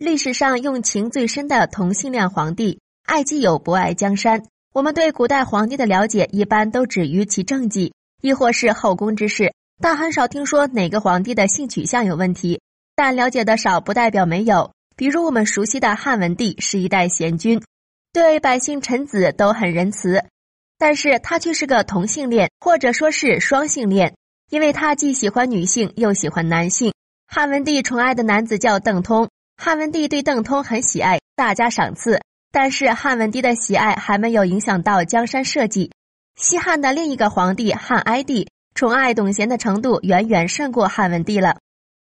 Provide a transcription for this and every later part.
历史上用情最深的同性恋皇帝，爱既有不爱江山。我们对古代皇帝的了解一般都止于其政绩，亦或是后宫之事，但很少听说哪个皇帝的性取向有问题。但了解的少不代表没有，比如我们熟悉的汉文帝是一代贤君，对百姓臣子都很仁慈，但是他却是个同性恋，或者说是双性恋，因为他既喜欢女性又喜欢男性。汉文帝宠爱的男子叫邓通。汉文帝对邓通很喜爱，大加赏赐。但是汉文帝的喜爱还没有影响到江山社稷。西汉的另一个皇帝汉哀帝宠爱董贤的程度远远胜过汉文帝了。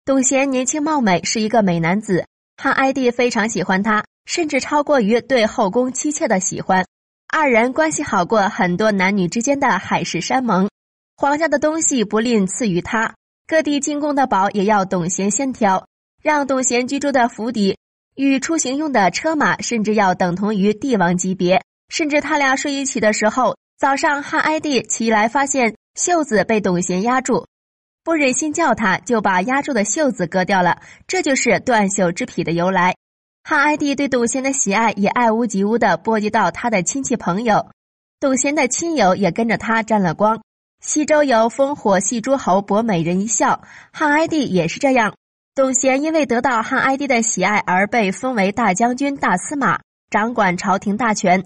董贤年轻貌美，是一个美男子，汉哀帝非常喜欢他，甚至超过于对后宫妻妾的喜欢。二人关系好过很多男女之间的海誓山盟。皇家的东西不吝赐予他，各地进贡的宝也要董贤先挑。让董贤居住的府邸与出行用的车马，甚至要等同于帝王级别。甚至他俩睡一起的时候，早上汉哀帝起来发现袖子被董贤压住，不忍心叫他，就把压住的袖子割掉了。这就是断袖之癖的由来。汉哀帝对董贤的喜爱也爱屋及乌的波及到他的亲戚朋友，董贤的亲友也跟着他沾了光。西周有烽火戏诸侯，博美人一笑，汉哀帝也是这样。董贤因为得到汉哀帝的喜爱而被封为大将军、大司马，掌管朝廷大权。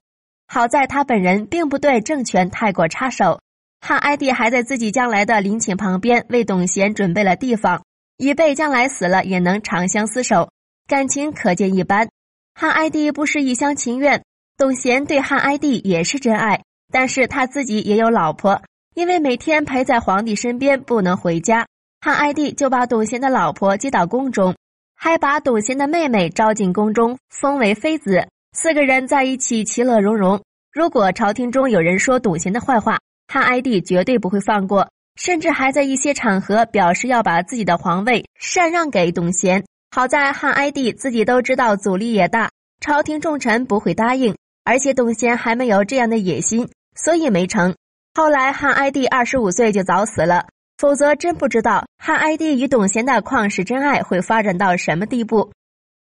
好在他本人并不对政权太过插手，汉哀帝还在自己将来的陵寝旁边为董贤准备了地方，以备将来死了也能长相厮守，感情可见一斑。汉哀帝不是一厢情愿，董贤对汉哀帝也是真爱，但是他自己也有老婆，因为每天陪在皇帝身边，不能回家。汉哀帝就把董贤的老婆接到宫中，还把董贤的妹妹招进宫中，封为妃子。四个人在一起其乐融融。如果朝廷中有人说董贤的坏话，汉哀帝绝对不会放过，甚至还在一些场合表示要把自己的皇位禅让给董贤。好在汉哀帝自己都知道阻力也大，朝廷重臣不会答应，而且董贤还没有这样的野心，所以没成。后来汉哀帝二十五岁就早死了。否则，真不知道汉哀帝与董贤的旷世真爱会发展到什么地步。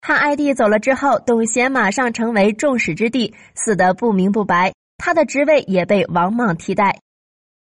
汉哀帝走了之后，董贤马上成为众矢之的，死得不明不白，他的职位也被王莽替代。